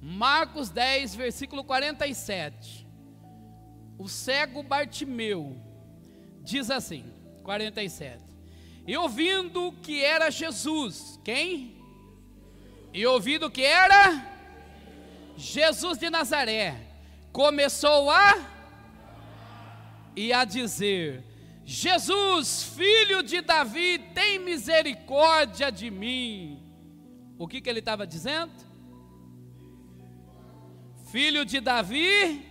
Marcos 10, versículo 47. O cego Bartimeu diz assim, 47. E ouvindo que era Jesus, quem? E ouvindo que era Jesus de Nazaré, começou a e a dizer: Jesus, filho de Davi, tem misericórdia de mim. O que, que ele estava dizendo? Filho de Davi,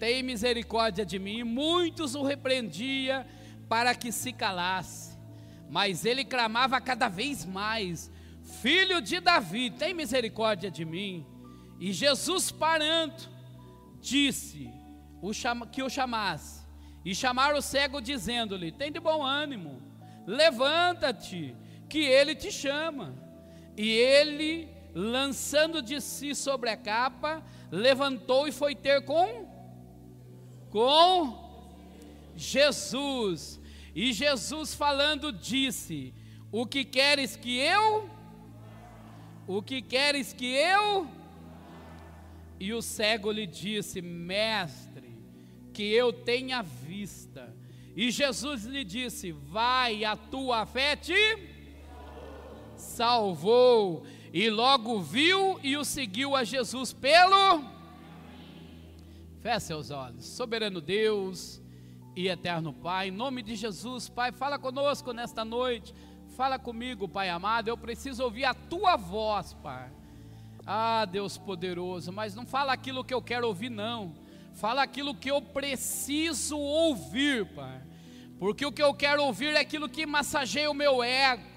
tem misericórdia de mim. E muitos o repreendia para que se calasse. Mas ele clamava cada vez mais: Filho de Davi, tem misericórdia de mim. E Jesus parando, disse o que o chamasse. E chamaram o cego, dizendo-lhe: Tem de bom ânimo, levanta-te, que ele te chama. E ele, lançando de si sobre a capa, levantou e foi ter com com Jesus. E Jesus falando disse: O que queres que eu? O que queres que eu? E o cego lhe disse: Mestre, que eu tenha vista. E Jesus lhe disse: Vai, a tua fé te salvou. E logo viu e o seguiu a Jesus pelo Feche seus olhos. Soberano Deus e eterno Pai, em nome de Jesus, Pai, fala conosco nesta noite. Fala comigo, Pai amado. Eu preciso ouvir a tua voz, Pai. Ah, Deus poderoso, mas não fala aquilo que eu quero ouvir, não. Fala aquilo que eu preciso ouvir, Pai. Porque o que eu quero ouvir é aquilo que massageia o meu ego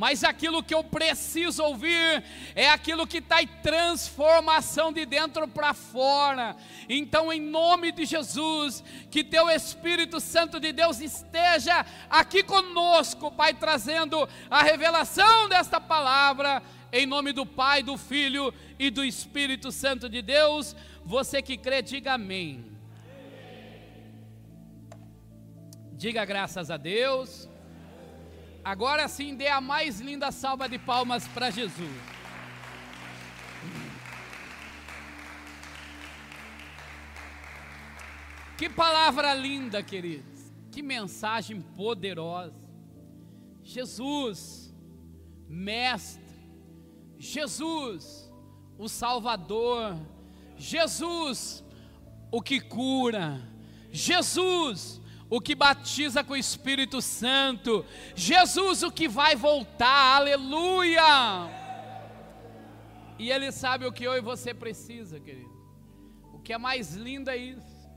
mas aquilo que eu preciso ouvir é aquilo que está em transformação de dentro para fora. Então, em nome de Jesus, que Teu Espírito Santo de Deus esteja aqui conosco, Pai, trazendo a revelação desta palavra, em nome do Pai, do Filho e do Espírito Santo de Deus. Você que crê, diga amém. Diga graças a Deus. Agora sim, dê a mais linda salva de palmas para Jesus. Que palavra linda, queridos. Que mensagem poderosa. Jesus, Mestre, Jesus, o Salvador, Jesus, o que cura, Jesus, o que batiza com o Espírito Santo, Jesus, o que vai voltar, aleluia. E Ele sabe o que eu e você precisa, querido. O que é mais lindo é isso.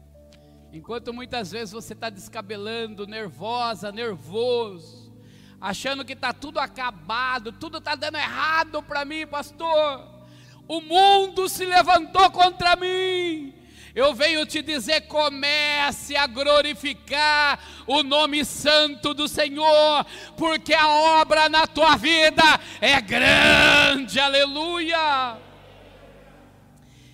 Enquanto muitas vezes você está descabelando, nervosa, nervoso, achando que está tudo acabado, tudo está dando errado para mim, pastor. O mundo se levantou contra mim eu venho te dizer: comece a glorificar o nome santo do Senhor, porque a obra na tua vida é grande, aleluia.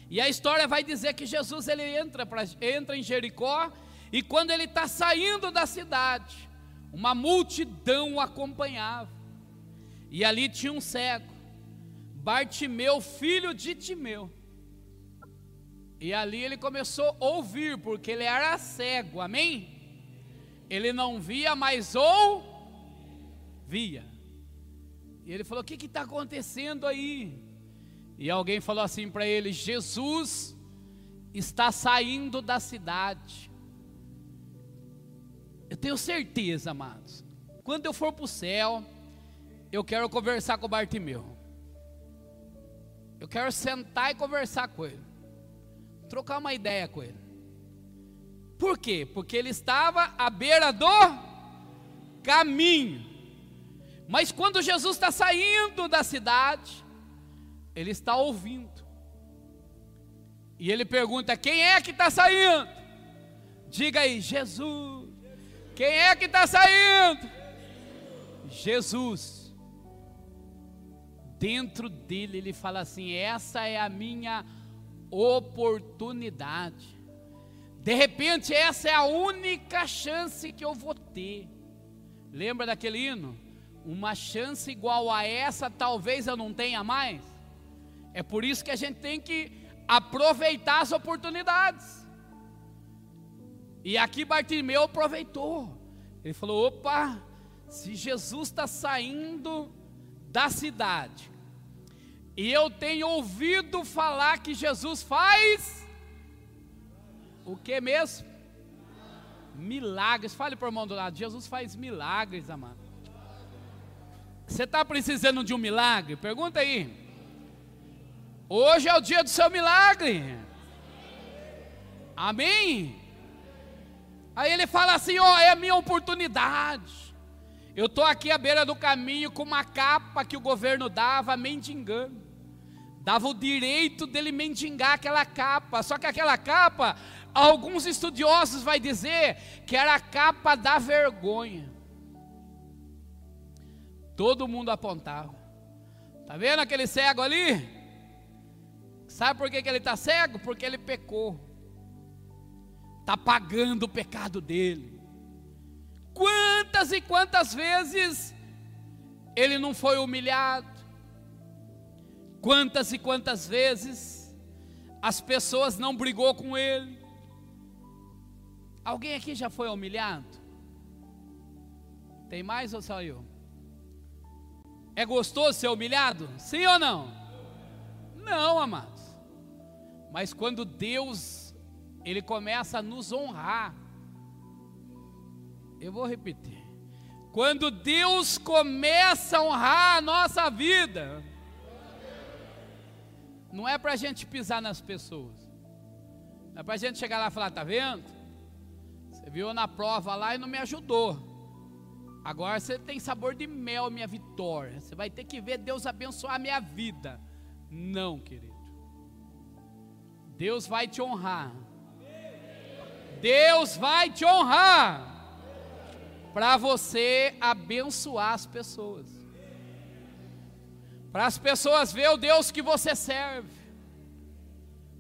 E a história vai dizer que Jesus ele entra, pra, entra em Jericó, e quando ele está saindo da cidade, uma multidão o acompanhava, e ali tinha um cego, Bartimeu, filho de Timeu. E ali ele começou a ouvir, porque ele era cego, amém? Ele não via, mas ouvia. E ele falou: O que está acontecendo aí? E alguém falou assim para ele: Jesus está saindo da cidade. Eu tenho certeza, amados. Quando eu for para o céu, eu quero conversar com o Bartimeu. Eu quero sentar e conversar com ele trocar uma ideia com ele. Por quê? Porque ele estava à beira do caminho. Mas quando Jesus está saindo da cidade, ele está ouvindo. E ele pergunta: quem é que está saindo? Diga aí, Jesus. Quem é que está saindo? Jesus. Dentro dele ele fala assim: essa é a minha oportunidade. De repente, essa é a única chance que eu vou ter. Lembra daquele hino? Uma chance igual a essa, talvez eu não tenha mais. É por isso que a gente tem que aproveitar as oportunidades. E aqui Bartimeu aproveitou. Ele falou: opa, se Jesus está saindo da cidade, e eu tenho ouvido falar que Jesus faz o que mesmo? Milagres. Fale para o irmão do lado: Jesus faz milagres, amado. Você está precisando de um milagre? Pergunta aí. Hoje é o dia do seu milagre. Amém? Aí ele fala assim: ó, é a minha oportunidade. Eu estou aqui à beira do caminho com uma capa que o governo dava, mendigando. Dava o direito dele mendigar aquela capa. Só que aquela capa, alguns estudiosos vai dizer que era a capa da vergonha. Todo mundo apontava. Tá vendo aquele cego ali? Sabe por que, que ele está cego? Porque ele pecou. Está pagando o pecado dele. Quantas e quantas vezes ele não foi humilhado? Quantas e quantas vezes as pessoas não brigou com ele? Alguém aqui já foi humilhado? Tem mais ou só eu? É gostoso ser humilhado? Sim ou não? Não, amados. Mas quando Deus ele começa a nos honrar, eu vou repetir. Quando Deus começa a honrar a nossa vida, não é para a gente pisar nas pessoas, é para a gente chegar lá e falar: tá vendo? Você viu na prova lá e não me ajudou. Agora você tem sabor de mel, minha vitória. Você vai ter que ver Deus abençoar a minha vida. Não, querido. Deus vai te honrar. Deus vai te honrar para você abençoar as pessoas. Para as pessoas ver o Deus que você serve.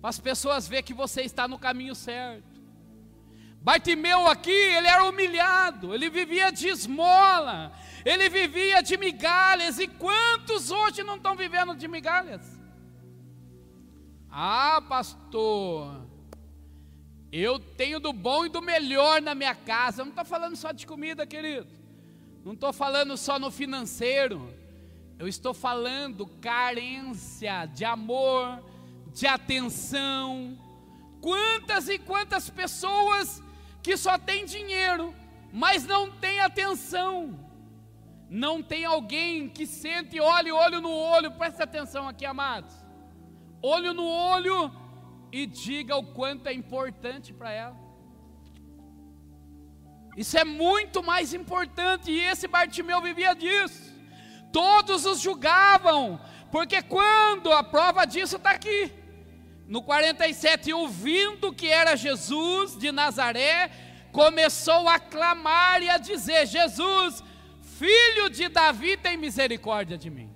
Para as pessoas ver que você está no caminho certo. Bartimeu aqui, ele era humilhado, ele vivia de esmola, ele vivia de migalhas, e quantos hoje não estão vivendo de migalhas? Ah, pastor, eu tenho do bom e do melhor na minha casa. Eu não estou falando só de comida, querido. Não estou falando só no financeiro. Eu estou falando carência de amor, de atenção. Quantas e quantas pessoas que só têm dinheiro, mas não têm atenção. Não tem alguém que sente e olhe olho no olho. Presta atenção aqui, amados. Olho no olho e diga o quanto é importante para ela. Isso é muito mais importante, e esse Bartimeu vivia disso. Todos os julgavam, porque quando a prova disso está aqui, no 47, ouvindo que era Jesus de Nazaré, começou a clamar e a dizer: Jesus, filho de Davi, tem misericórdia de mim.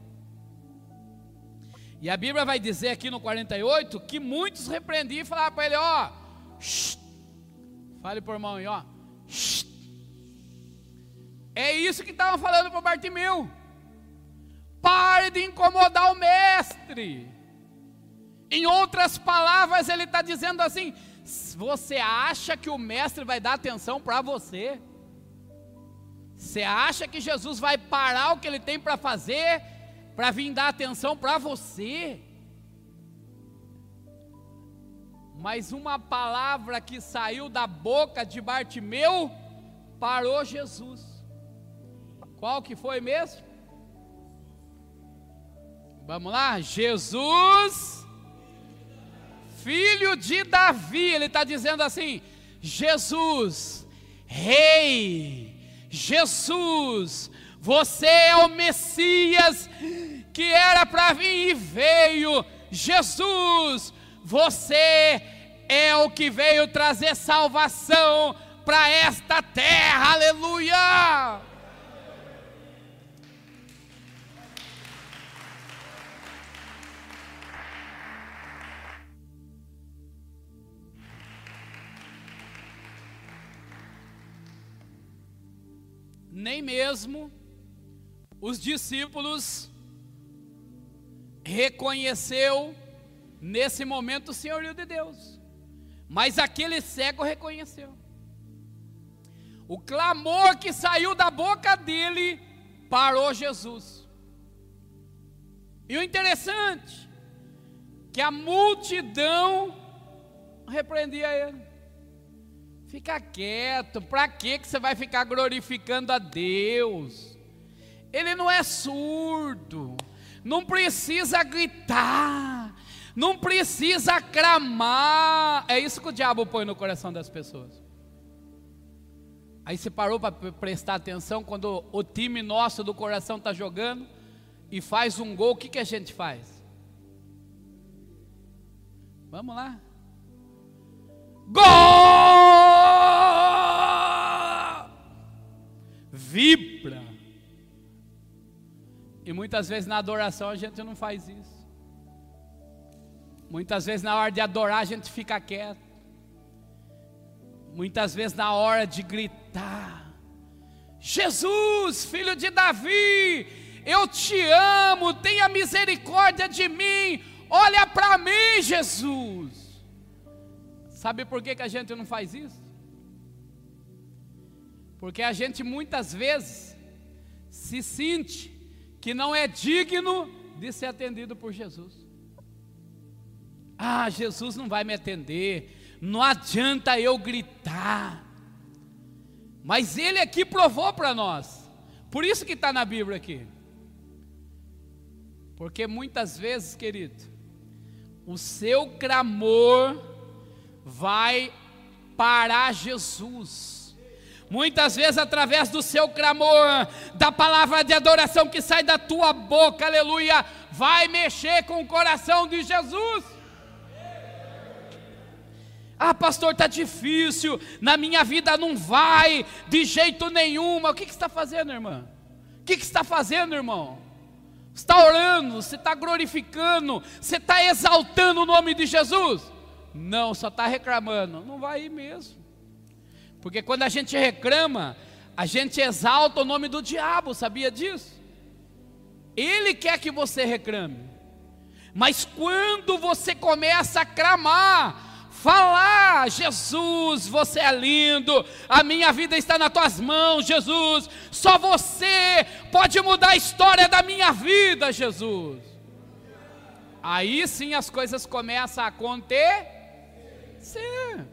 E a Bíblia vai dizer aqui no 48 que muitos repreendiam e falavam para ele: ó, shh, fale por mão aí, ó, shh. é isso que estavam falando para Bartimeu. Pare de incomodar o mestre. Em outras palavras, ele está dizendo assim: você acha que o mestre vai dar atenção para você? Você acha que Jesus vai parar o que ele tem para fazer para vir dar atenção para você. Mas uma palavra que saiu da boca de Bartimeu parou Jesus. Qual que foi mesmo? Vamos lá, Jesus, filho de Davi, ele está dizendo assim: Jesus, Rei, Jesus, você é o Messias que era para vir e veio. Jesus, você é o que veio trazer salvação para esta terra. Aleluia! Nem mesmo os discípulos reconheceu nesse momento o senhorio de Deus. Mas aquele cego reconheceu. O clamor que saiu da boca dele parou Jesus. E o interessante, que a multidão repreendia ele. Fica quieto, para que você vai ficar glorificando a Deus? Ele não é surdo, não precisa gritar, não precisa clamar. É isso que o diabo põe no coração das pessoas. Aí você parou para prestar atenção quando o time nosso do coração está jogando e faz um gol, o que, que a gente faz? Vamos lá. Vibra. E muitas vezes na adoração a gente não faz isso. Muitas vezes na hora de adorar a gente fica quieto. Muitas vezes na hora de gritar: Jesus, filho de Davi, eu te amo, tenha misericórdia de mim, olha para mim, Jesus. Sabe por que, que a gente não faz isso? Porque a gente muitas vezes se sente que não é digno de ser atendido por Jesus. Ah, Jesus não vai me atender, não adianta eu gritar. Mas Ele aqui provou para nós, por isso que está na Bíblia aqui. Porque muitas vezes, querido, o seu clamor vai parar Jesus. Muitas vezes, através do seu clamor, da palavra de adoração que sai da tua boca, aleluia, vai mexer com o coração de Jesus. Ah, pastor, está difícil, na minha vida não vai, de jeito nenhum. O que, que está fazendo, irmã? O que, que está fazendo, irmão? Está orando, você está glorificando, você está exaltando o nome de Jesus? Não, só está reclamando. Não vai ir mesmo. Porque quando a gente reclama, a gente exalta o nome do diabo, sabia disso? Ele quer que você reclame. Mas quando você começa a clamar, falar, Jesus, você é lindo, a minha vida está nas tuas mãos, Jesus, só você pode mudar a história da minha vida, Jesus. Aí sim as coisas começam a acontecer Sim.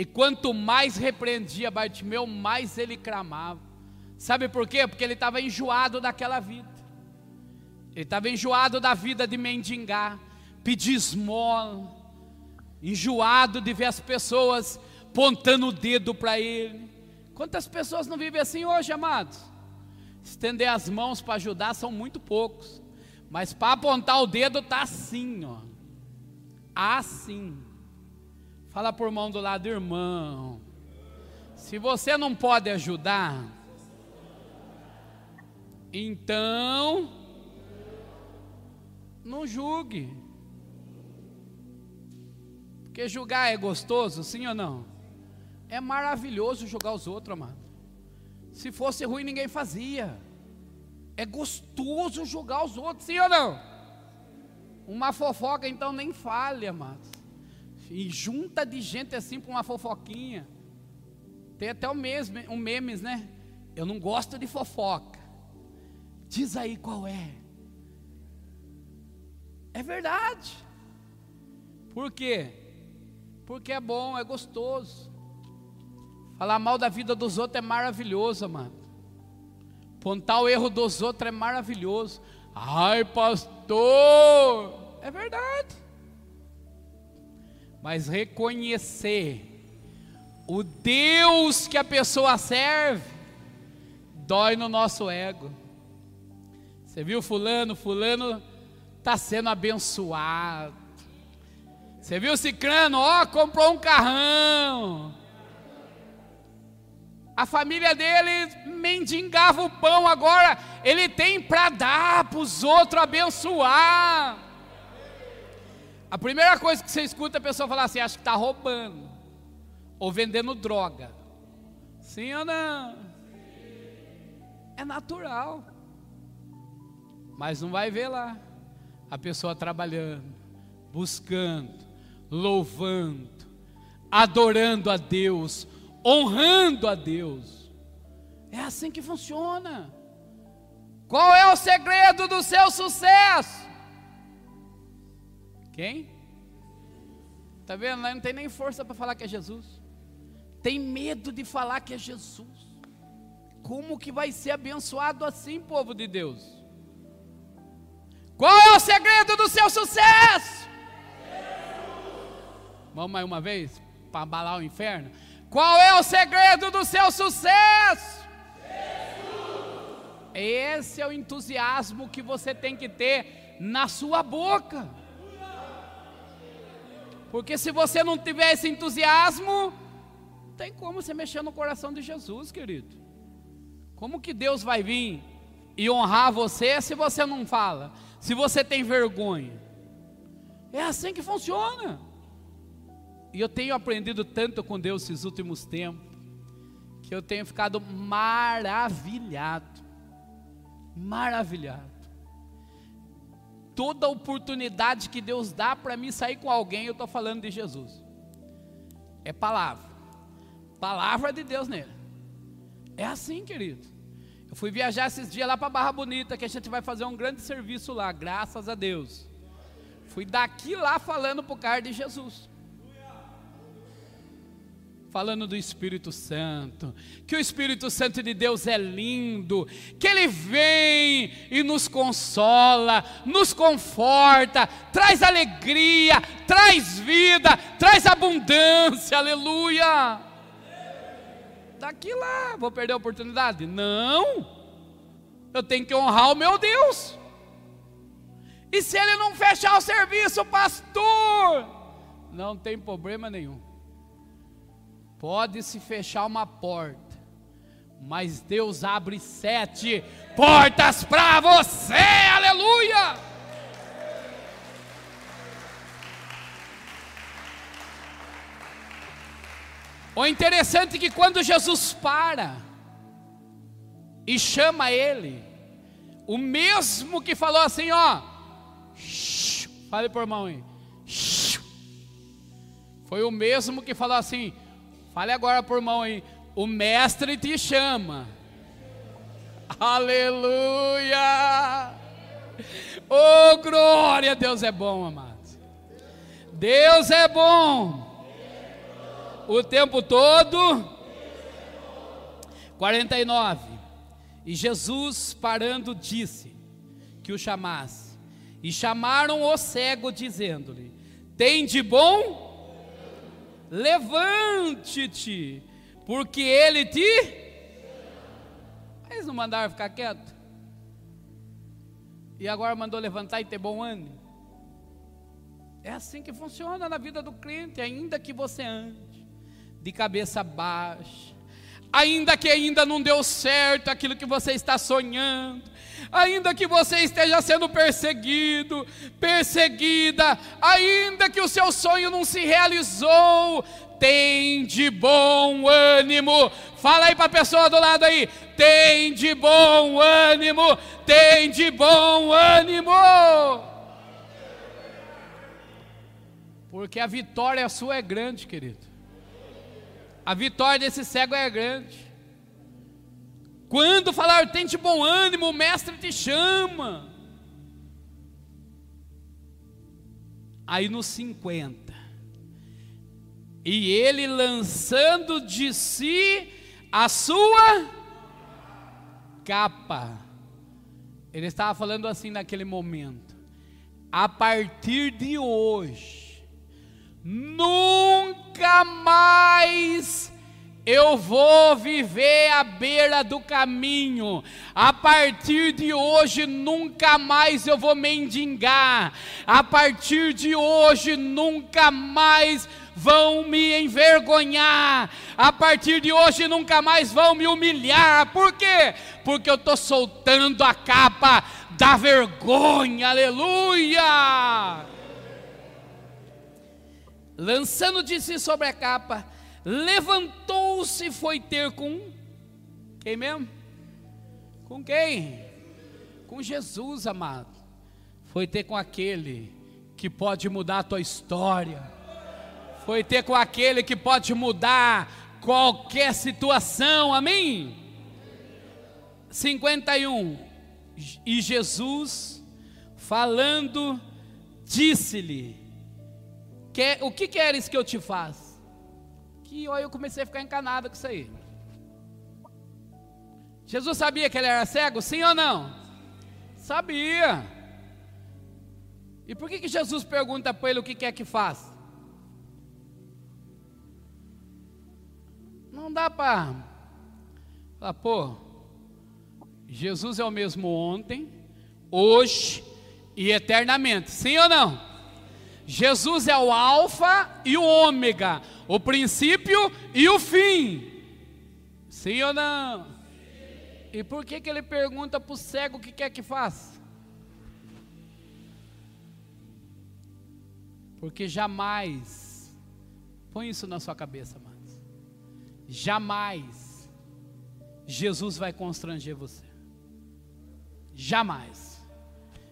E quanto mais repreendia Bartimeu, mais ele clamava. Sabe por quê? Porque ele estava enjoado daquela vida. Ele estava enjoado da vida de mendigar, pedir esmola, enjoado de ver as pessoas pontando o dedo para ele. Quantas pessoas não vivem assim hoje, amados? Estender as mãos para ajudar são muito poucos, mas para apontar o dedo tá assim, ó assim. Fala por mão do lado, irmão. Se você não pode ajudar, então não julgue. Porque julgar é gostoso, sim ou não? É maravilhoso julgar os outros, amado. Se fosse ruim, ninguém fazia. É gostoso julgar os outros, sim ou não? Uma fofoca, então, nem fale, amados. E junta de gente assim para uma fofoquinha. Tem até o mesmo, um memes, né? Eu não gosto de fofoca. Diz aí qual é. É verdade. Por quê? Porque é bom, é gostoso. Falar mal da vida dos outros é maravilhoso, amado. Pontar o erro dos outros é maravilhoso. Ai, pastor, é verdade. Mas reconhecer o Deus que a pessoa serve dói no nosso ego. Você viu fulano, fulano está sendo abençoado. Você viu Cicrano, ó, comprou um carrão. A família dele mendigava o pão, agora ele tem para dar para os outros abençoar. A primeira coisa que você escuta a pessoa falar assim, acha que está roubando ou vendendo droga. Sim ou não? É natural. Mas não vai ver lá a pessoa trabalhando, buscando, louvando, adorando a Deus, honrando a Deus. É assim que funciona. Qual é o segredo do seu sucesso? Quem? Tá vendo? Não tem nem força para falar que é Jesus. Tem medo de falar que é Jesus. Como que vai ser abençoado assim, povo de Deus? Qual é o segredo do seu sucesso? Vamos mais uma vez para abalar o inferno. Qual é o segredo do seu sucesso? Esse é o entusiasmo que você tem que ter na sua boca. Porque se você não tiver esse entusiasmo, tem como você mexer no coração de Jesus, querido. Como que Deus vai vir e honrar você se você não fala? Se você tem vergonha? É assim que funciona. E eu tenho aprendido tanto com Deus esses últimos tempos, que eu tenho ficado maravilhado. Maravilhado. Toda oportunidade que Deus dá para mim sair com alguém, eu estou falando de Jesus. É palavra. Palavra de Deus nele. É assim, querido. Eu fui viajar esses dias lá para Barra Bonita, que a gente vai fazer um grande serviço lá, graças a Deus. Fui daqui lá falando para o cara de Jesus falando do Espírito Santo, que o Espírito Santo de Deus é lindo, que ele vem e nos consola, nos conforta, traz alegria, traz vida, traz abundância, aleluia. Daqui lá, vou perder a oportunidade? Não, eu tenho que honrar o meu Deus. E se ele não fechar o serviço, pastor, não tem problema nenhum. Pode se fechar uma porta, mas Deus abre sete portas para você, aleluia! O interessante é que quando Jesus para e chama ele, o mesmo que falou assim, ó, fale por mão aí, foi o mesmo que falou assim, Fale agora por mão aí. O mestre te chama. Aleluia! Oh, glória! Deus é bom, amados. Deus é bom. O tempo todo. 49. E Jesus, parando, disse que o chamasse. E chamaram o cego, dizendo-lhe: Tem de bom? Levante-te, porque ele te. Eles não mandaram ficar quieto. E agora mandou levantar e ter bom ânimo. É assim que funciona na vida do crente, ainda que você ande de cabeça baixa, ainda que ainda não deu certo aquilo que você está sonhando, ainda que você esteja sendo perseguido, perseguida, ainda que o seu sonho não se realizou, tem de bom ânimo. Fala aí para a pessoa do lado aí, tem de bom ânimo, tem de bom ânimo. Porque a vitória sua é grande, querido. A vitória desse cego é grande. Quando falar, tente bom ânimo, o mestre te chama. Aí nos 50, e ele lançando de si a sua capa, ele estava falando assim naquele momento, a partir de hoje, nunca mais eu vou viver à beira do caminho. A partir de hoje nunca mais eu vou mendigar. A partir de hoje nunca mais vão me envergonhar. A partir de hoje nunca mais vão me humilhar. Por quê? Porque eu estou soltando a capa da vergonha. Aleluia! Lançando de si sobre a capa levantou-se e foi ter com quem mesmo? Com quem? Com Jesus, amado. Foi ter com aquele que pode mudar a tua história. Foi ter com aquele que pode mudar qualquer situação. Amém? 51. E Jesus, falando, disse-lhe: O que queres que eu te faça? Que olha, eu comecei a ficar encanado com isso aí. Jesus sabia que ele era cego? Sim ou não? Sabia. E por que, que Jesus pergunta para ele o que quer que faça? Não dá para falar, pô, Jesus é o mesmo ontem, hoje e eternamente. Sim ou não? Jesus é o Alfa e o Ômega, o princípio e o fim. Sim ou não? E por que, que ele pergunta para o cego o que quer que faça? Porque jamais, põe isso na sua cabeça, amados. Jamais Jesus vai constranger você. Jamais.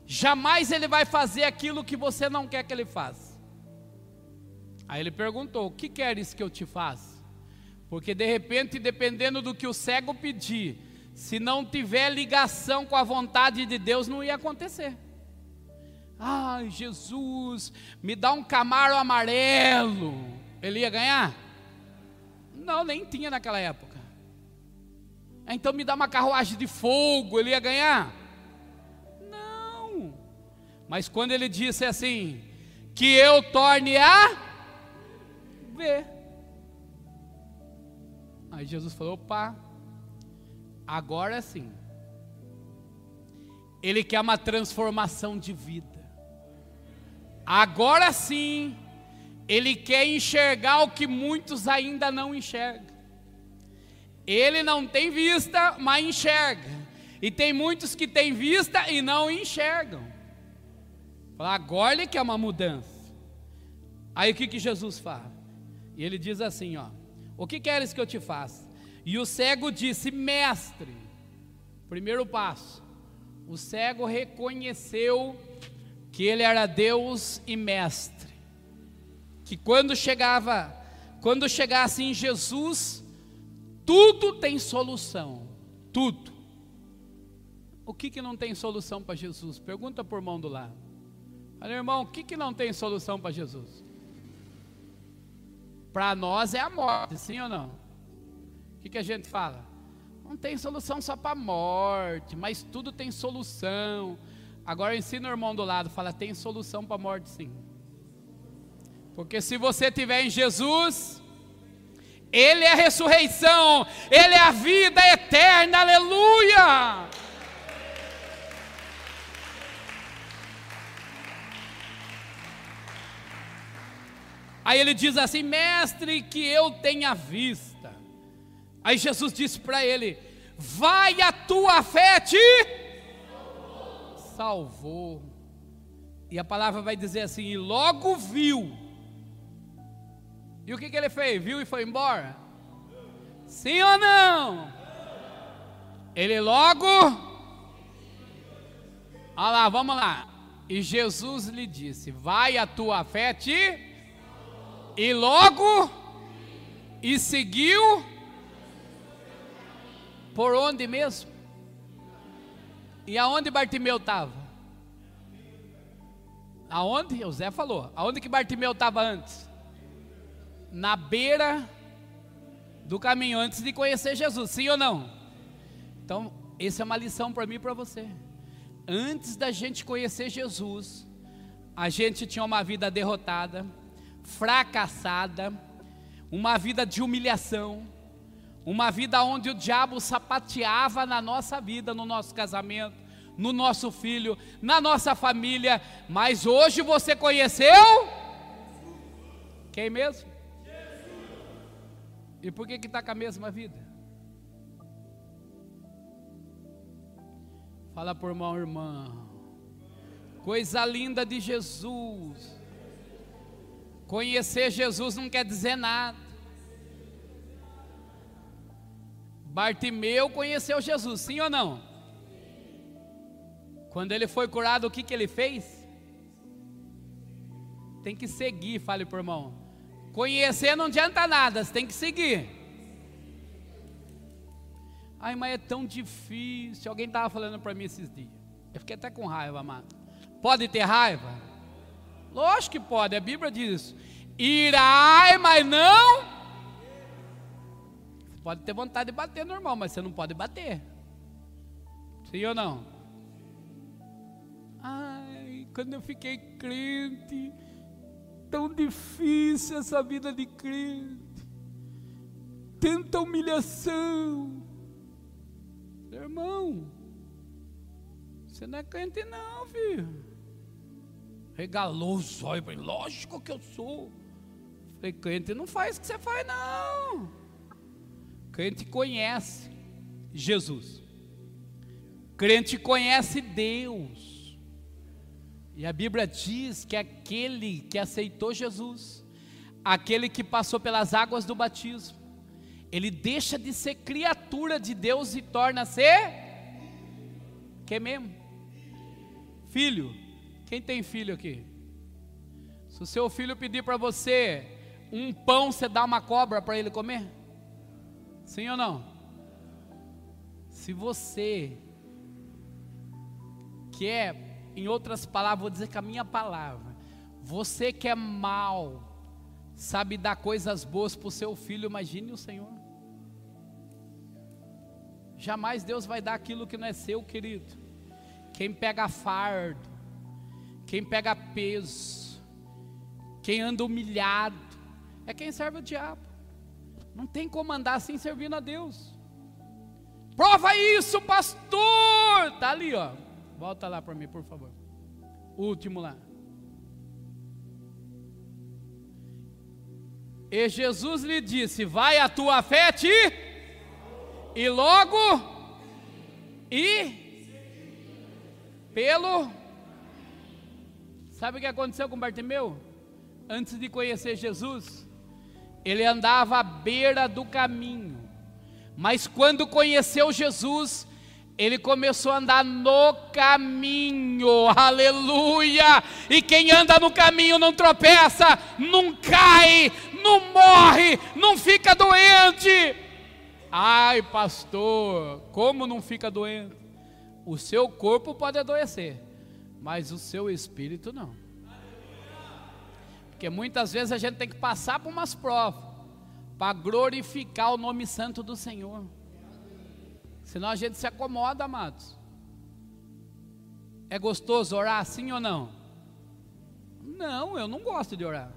Jamais ele vai fazer aquilo que você não quer que ele faça. Aí ele perguntou: O que queres que eu te faça? Porque de repente, dependendo do que o cego pedir, se não tiver ligação com a vontade de Deus, não ia acontecer. Ai, Jesus, me dá um camaro amarelo. Ele ia ganhar? Não, nem tinha naquela época. Então me dá uma carruagem de fogo, ele ia ganhar? Não. Mas quando ele disse assim, que eu torne a ver. Aí Jesus falou: opa, agora sim. Ele quer uma transformação de vida. Agora sim, ele quer enxergar o que muitos ainda não enxergam. Ele não tem vista, mas enxerga. E tem muitos que têm vista e não enxergam. Agora ele quer uma mudança. Aí o que, que Jesus fala? E ele diz assim: ó, O que queres que eu te faça? E o cego disse: Mestre, primeiro passo. O cego reconheceu que ele era Deus e mestre. Que quando chegava, quando chegasse em Jesus, tudo tem solução. Tudo. O que, que não tem solução para Jesus? Pergunta por mão do lado. Olha, irmão, o que, que não tem solução para Jesus? Para nós é a morte, sim ou não? O que, que a gente fala? Não tem solução só para a morte, mas tudo tem solução. Agora ensina o irmão do lado, fala, tem solução para a morte sim. Porque se você tiver em Jesus, Ele é a ressurreição, Ele é a vida eterna, aleluia! Aí ele diz assim: Mestre, que eu tenha vista. Aí Jesus disse para ele: Vai a tua fé te salvou. E a palavra vai dizer assim: e logo viu. E o que, que ele fez? Viu e foi embora? Sim ou não? Ele logo. Olha lá, vamos lá. E Jesus lhe disse: Vai a tua fé te. E logo. E seguiu. Por onde mesmo? E aonde Bartimeu estava? Aonde? O Zé falou. Aonde que Bartimeu estava antes? Na beira do caminho, antes de conhecer Jesus, sim ou não? Então, essa é uma lição para mim e para você. Antes da gente conhecer Jesus, a gente tinha uma vida derrotada, fracassada, uma vida de humilhação, uma vida onde o diabo sapateava na nossa vida, no nosso casamento, no nosso filho, na nossa família. Mas hoje você conheceu? Quem mesmo? E por que está com a mesma vida? Fala por mão, irmão. Coisa linda de Jesus. Conhecer Jesus não quer dizer nada. Bartimeu conheceu Jesus, sim ou não? Quando ele foi curado, o que, que ele fez? Tem que seguir, fale por irmão. Conhecer não adianta nada, você tem que seguir. Ai, mas é tão difícil. Alguém estava falando para mim esses dias. Eu fiquei até com raiva, amado. Pode ter raiva? Lógico que pode, a Bíblia diz isso. Irai, mas não. Você pode ter vontade de bater normal, mas você não pode bater. Sim ou não? Ai, quando eu fiquei crente, tão difícil essa vida de crente. Tanta humilhação. Irmão, você não é crente não, filho. Regalou os olhos, lógico que eu sou. Falei, crente não faz o que você faz, não. Crente conhece Jesus. Crente conhece Deus. E a Bíblia diz que aquele que aceitou Jesus, aquele que passou pelas águas do batismo, ele deixa de ser criatura de Deus e torna-se que mesmo? Filho. Quem tem filho aqui? Se o seu filho pedir para você um pão, você dá uma cobra para ele comer? Sim ou não? Se você quer, em outras palavras, vou dizer com a minha palavra, você que é mal, sabe dar coisas boas para o seu filho, imagine o Senhor. Jamais Deus vai dar aquilo que não é seu, querido. Quem pega fardo, quem pega peso, quem anda humilhado, é quem serve o diabo. Não tem como andar assim servindo a Deus. Prova isso, pastor! Tá ali, ó. Volta lá para mim, por favor. último lá. E Jesus lhe disse: Vai a tua fé te e logo e pelo Sabe o que aconteceu com Bartimeu? Antes de conhecer Jesus, ele andava à beira do caminho. Mas quando conheceu Jesus, ele começou a andar no caminho, aleluia! E quem anda no caminho não tropeça, não cai, não morre, não fica doente. Ai, pastor, como não fica doente? O seu corpo pode adoecer, mas o seu espírito não. Porque muitas vezes a gente tem que passar por umas provas para glorificar o nome santo do Senhor. Senão a gente se acomoda, amados. É gostoso orar sim ou não? Não, eu não gosto de orar.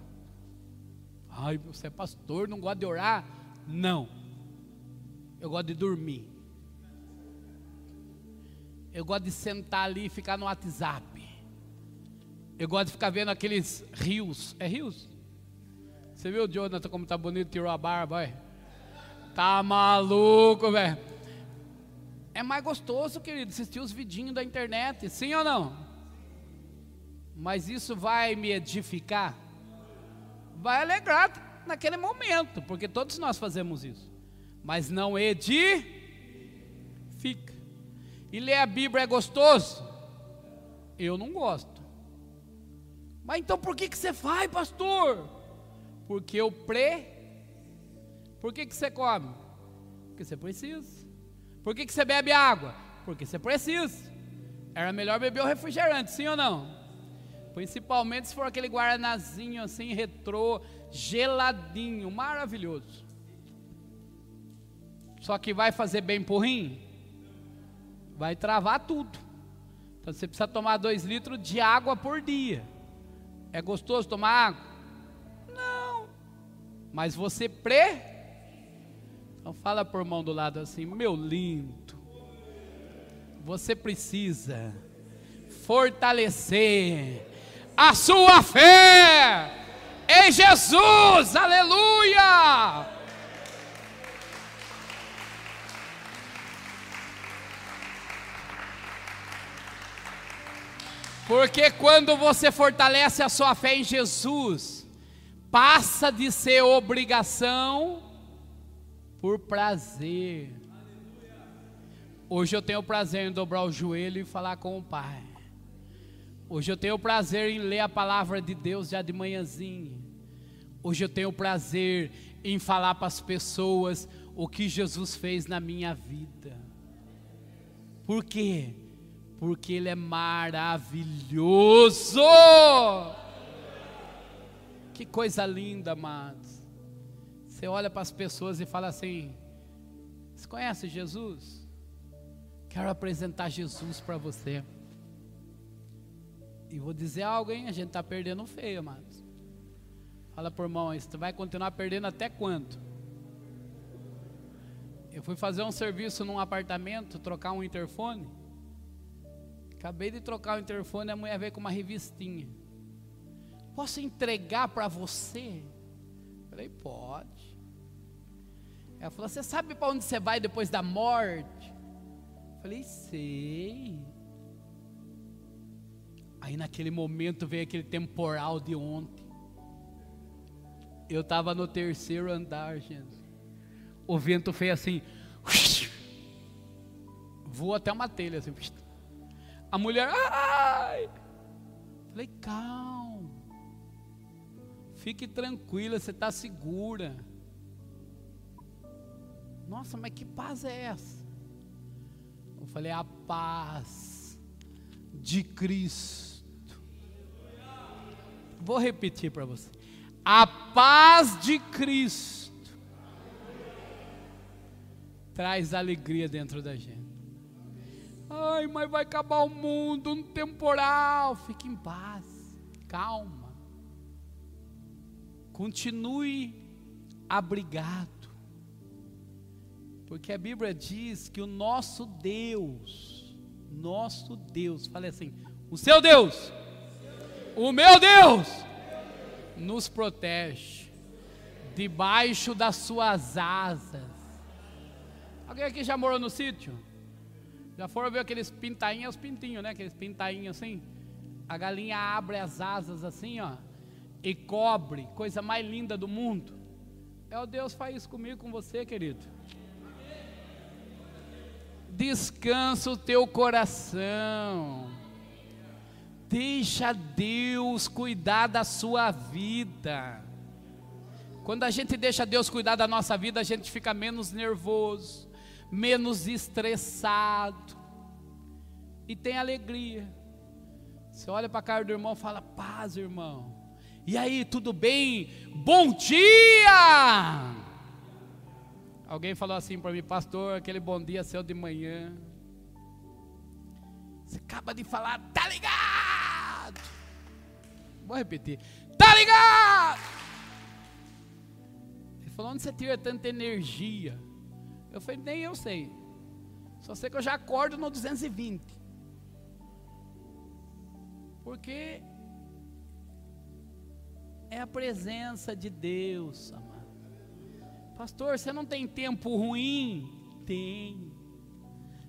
Ai, você é pastor, não gosta de orar? Não. Eu gosto de dormir. Eu gosto de sentar ali e ficar no WhatsApp. Eu gosto de ficar vendo aqueles rios. É rios? Você viu o Jonathan como tá bonito, tirou a barba, vai? Tá maluco, velho. É mais gostoso, querido, assistir os vidinhos da internet, sim ou não? Mas isso vai me edificar? Vai alegrar naquele momento, porque todos nós fazemos isso mas não edifica. E ler a Bíblia é gostoso? Eu não gosto. Mas então por que, que você faz, pastor? Porque eu pre. Por que, que você come? Porque você precisa. Por que, que você bebe água? Porque você precisa. Era melhor beber o refrigerante, sim ou não? Principalmente se for aquele guaranazinho assim, retrô, geladinho, maravilhoso. Só que vai fazer bem por rim? Vai travar tudo. Então você precisa tomar dois litros de água por dia. É gostoso tomar água? Não. Mas você pre? Então fala por mão do lado assim, meu lindo. Você precisa fortalecer a sua fé em Jesus. Aleluia! Porque quando você fortalece a sua fé em Jesus, passa de ser obrigação por prazer. Hoje eu tenho o prazer em dobrar o joelho e falar com o Pai. Hoje eu tenho o prazer em ler a palavra de Deus já de manhãzinha. Hoje eu tenho o prazer em falar para as pessoas o que Jesus fez na minha vida. Por quê? Porque Ele é maravilhoso. Que coisa linda, amados. Você olha para as pessoas e fala assim: Você conhece Jesus? Quero apresentar Jesus para você. E vou dizer algo, hein? A gente está perdendo feio, amados. Fala por irmão, você vai continuar perdendo até quanto? Eu fui fazer um serviço num apartamento, trocar um interfone. Acabei de trocar o interfone e a mulher veio com uma revistinha. Posso entregar para você? Falei, pode. Ela falou: Você sabe para onde você vai depois da morte? Falei, sei. Aí naquele momento veio aquele temporal de ontem. Eu estava no terceiro andar, gente. O vento fez assim. Voou até uma telha assim. A mulher, ai! Falei, calma. Fique tranquila, você está segura. Nossa, mas que paz é essa? Eu falei, a paz de Cristo Vou repetir para você. A paz de Cristo traz alegria dentro da gente. Ai, mas vai acabar o mundo, um temporal. Fique em paz, calma. Continue abrigado. Porque a Bíblia diz que o nosso Deus, nosso Deus, fale assim, o seu Deus o meu Deus nos protege debaixo das suas asas. Alguém aqui já morou no sítio? Já foram ver aqueles pintainhos, os pintinhos, né? Aqueles pintainhos assim. A galinha abre as asas assim, ó, e cobre, coisa mais linda do mundo. É o Deus faz isso comigo, com você, querido. Descansa o teu coração. Deixa Deus cuidar da sua vida. Quando a gente deixa Deus cuidar da nossa vida, a gente fica menos nervoso, menos estressado e tem alegria. Você olha para a cara do irmão e fala: Paz, irmão. E aí, tudo bem? Bom dia! Alguém falou assim para mim, pastor, aquele bom dia seu de manhã. Você acaba de falar, tá ligado? Vou repetir. Tá ligado? Ele falou: onde você tira tanta energia? Eu falei: nem eu sei. Só sei que eu já acordo no 220. Porque é a presença de Deus, amado. Pastor, você não tem tempo ruim? Tem.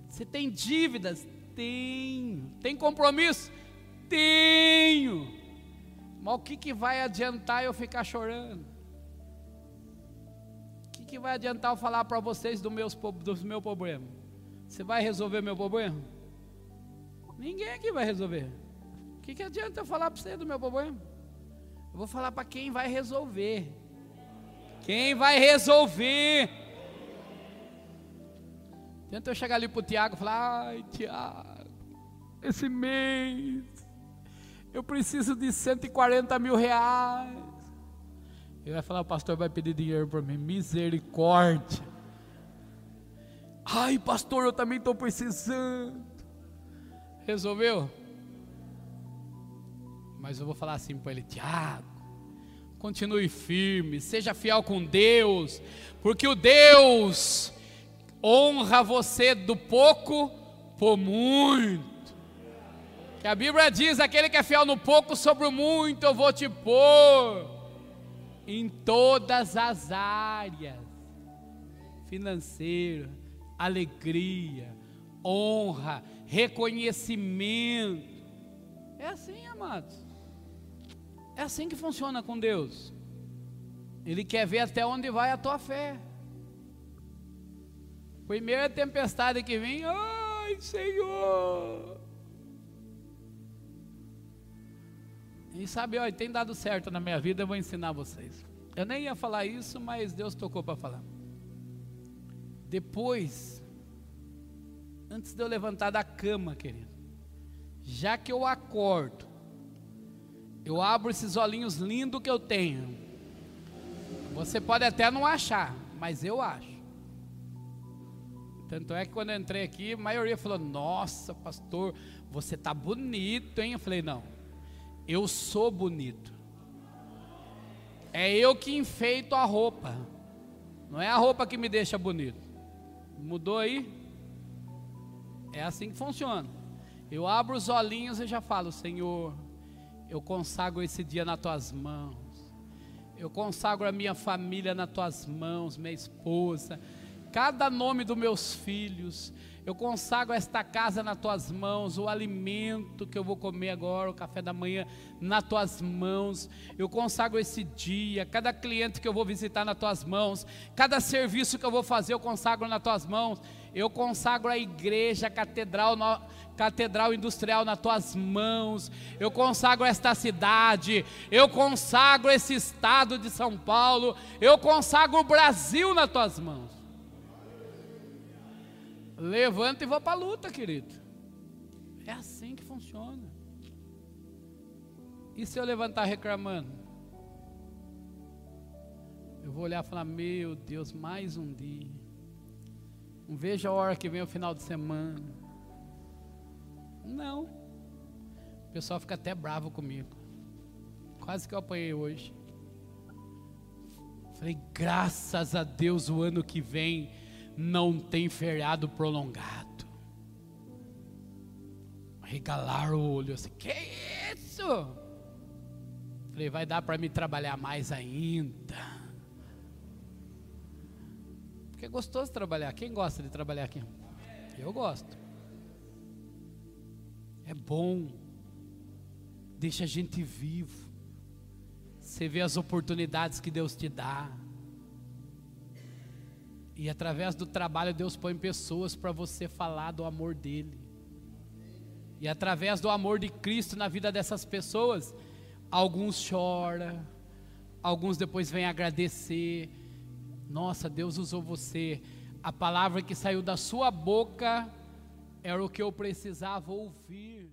Você tem dívidas? Tenho. Tem compromisso? Tenho. Mas o que, que vai adiantar eu ficar chorando? Que vai adiantar eu falar para vocês do, meus, do meu problema? Você vai resolver meu problema? Ninguém aqui vai resolver. O que, que adianta eu falar para você do meu problema? Eu vou falar para quem vai resolver. Quem vai resolver? Tenta eu chegar ali para o Tiago e falar: ai, Tiago, esse mês eu preciso de 140 mil reais. Ele vai falar, o pastor vai pedir dinheiro para mim, misericórdia. Ai, pastor, eu também estou precisando. Resolveu? Mas eu vou falar assim para ele, Tiago, continue firme, seja fiel com Deus, porque o Deus honra você do pouco por muito. Que a Bíblia diz: aquele que é fiel no pouco, sobre o muito eu vou te pôr. Em todas as áreas: financeiro, alegria, honra, reconhecimento. É assim, amados. É assim que funciona com Deus. Ele quer ver até onde vai a tua fé. Primeira tempestade que vem, ai Senhor, E sabe, ó, tem dado certo na minha vida, eu vou ensinar vocês. Eu nem ia falar isso, mas Deus tocou para falar. Depois, antes de eu levantar da cama, querido, já que eu acordo, eu abro esses olhinhos lindos que eu tenho. Você pode até não achar, mas eu acho. Tanto é que quando eu entrei aqui, a maioria falou: Nossa, pastor, você tá bonito, hein? Eu falei: Não, eu sou bonito. É eu que enfeito a roupa, não é a roupa que me deixa bonito. Mudou aí? É assim que funciona. Eu abro os olhinhos e já falo: Senhor, eu consagro esse dia nas tuas mãos. Eu consagro a minha família nas tuas mãos, minha esposa, cada nome dos meus filhos. Eu consagro esta casa nas tuas mãos, o alimento que eu vou comer agora, o café da manhã, nas tuas mãos. Eu consagro esse dia, cada cliente que eu vou visitar nas tuas mãos, cada serviço que eu vou fazer, eu consagro nas tuas mãos. Eu consagro a igreja, a catedral, no, catedral industrial nas tuas mãos. Eu consagro esta cidade, eu consagro esse estado de São Paulo, eu consagro o Brasil nas tuas mãos. Levanta e vou para a luta, querido. É assim que funciona. E se eu levantar reclamando? Eu vou olhar e falar: Meu Deus, mais um dia. Não vejo a hora que vem o final de semana. Não. O pessoal fica até bravo comigo. Quase que eu apanhei hoje. Falei, graças a Deus o ano que vem não tem feriado prolongado. Regalar o olho assim, que isso? Falei, vai dar para me trabalhar mais ainda. Porque é gostoso trabalhar. Quem gosta de trabalhar aqui? Eu gosto. É bom. Deixa a gente vivo. Você vê as oportunidades que Deus te dá. E através do trabalho, Deus põe pessoas para você falar do amor dEle. E através do amor de Cristo na vida dessas pessoas, alguns choram, alguns depois vêm agradecer. Nossa, Deus usou você. A palavra que saiu da sua boca era o que eu precisava ouvir.